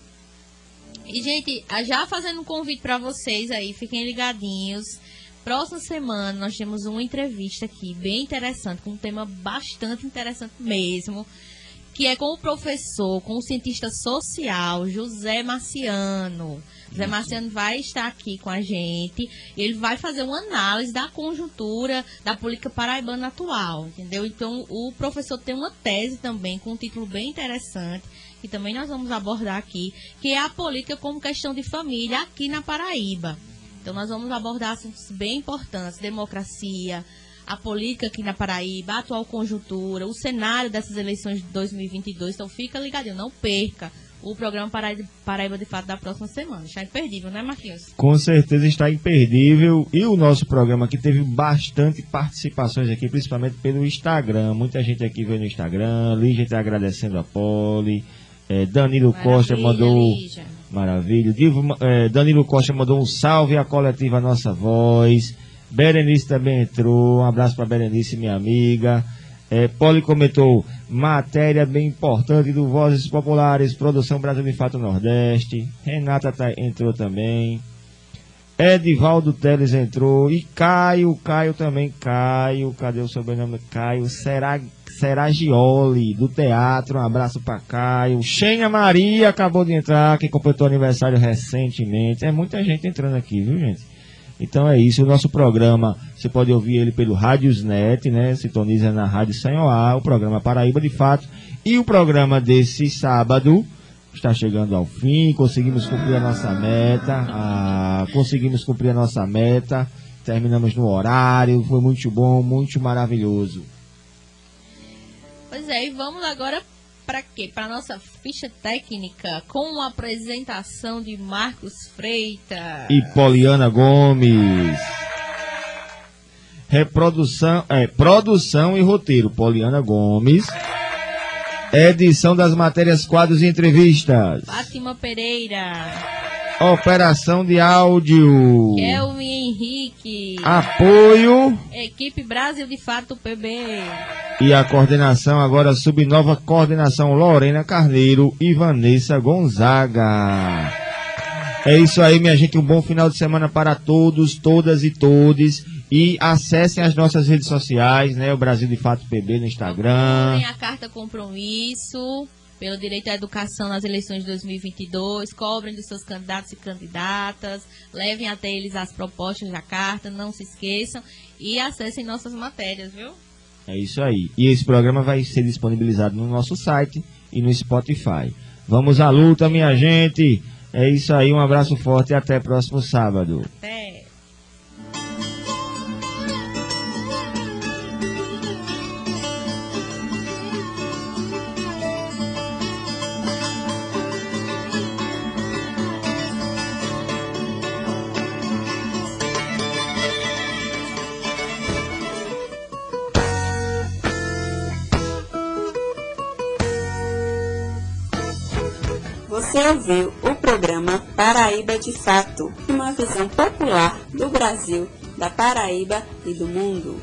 E, gente, já fazendo um convite para vocês aí, fiquem ligadinhos. Próxima semana nós temos uma entrevista aqui bem interessante, com um tema bastante interessante mesmo, que é com o professor, com o cientista social, José Marciano. José Marciano vai estar aqui com a gente. Ele vai fazer uma análise da conjuntura da política paraibana atual, entendeu? Então, o professor tem uma tese também com um título bem interessante que também nós vamos abordar aqui, que é a política como questão de família aqui na Paraíba. Então nós vamos abordar assuntos bem importantes, democracia, a política aqui na Paraíba, a atual conjuntura, o cenário dessas eleições de 2022. Então fica ligadinho, não perca o programa Paraíba, de Fato da próxima semana. Está imperdível, né, Marquinhos? Com certeza está imperdível. E o nosso programa aqui teve bastante participações aqui, principalmente pelo Instagram. Muita gente aqui veio no Instagram, Lígia está agradecendo a Poli. É, Danilo Maravilha, Costa mandou Maravilha. Divo, eh, Danilo Costa mandou um salve à coletiva Nossa Voz. Berenice também entrou. Um abraço para Berenice, minha amiga. É, Poli comentou matéria bem importante do Vozes Populares, produção Brasil de Fato Nordeste. Renata tá, entrou também. Edivaldo Teles entrou. E Caio, Caio também. Caio, cadê o sobrenome? Caio Será, Seragioli, do teatro. Um abraço para Caio. Xenia Maria acabou de entrar, que completou aniversário recentemente. É muita gente entrando aqui, viu, gente? Então é isso, o nosso programa, você pode ouvir ele pelo Rádiosnet, né? Sintoniza na Rádio Senhoá, o programa Paraíba de Fato. E o programa desse sábado está chegando ao fim, conseguimos cumprir a nossa meta, ah, conseguimos cumprir a nossa meta, terminamos no horário, foi muito bom, muito maravilhoso. Pois é, e vamos agora para quê? Para nossa ficha técnica com a apresentação de Marcos Freitas e Poliana Gomes. Reprodução, é, produção e roteiro Poliana Gomes. Edição das matérias, quadros e entrevistas. Fátima Pereira. Operação de áudio. Kelvin Henrique. Apoio. Equipe Brasil de Fato PB. E a coordenação agora subnova coordenação Lorena Carneiro e Vanessa Gonzaga. É isso aí, minha gente. Um bom final de semana para todos, todas e todes. E acessem as nossas redes sociais, né? O Brasil de Fato PB no Instagram. Tem a carta compromisso pelo direito à educação nas eleições de 2022. Cobrem dos seus candidatos e candidatas. Levem até eles as propostas da carta. Não se esqueçam. E acessem nossas matérias, viu? É isso aí. E esse programa vai ser disponibilizado no nosso site e no Spotify. Vamos à luta, minha gente. É isso aí. Um abraço forte e até próximo sábado. Até. Paraíba de Fato, uma visão popular do Brasil, da Paraíba e do mundo.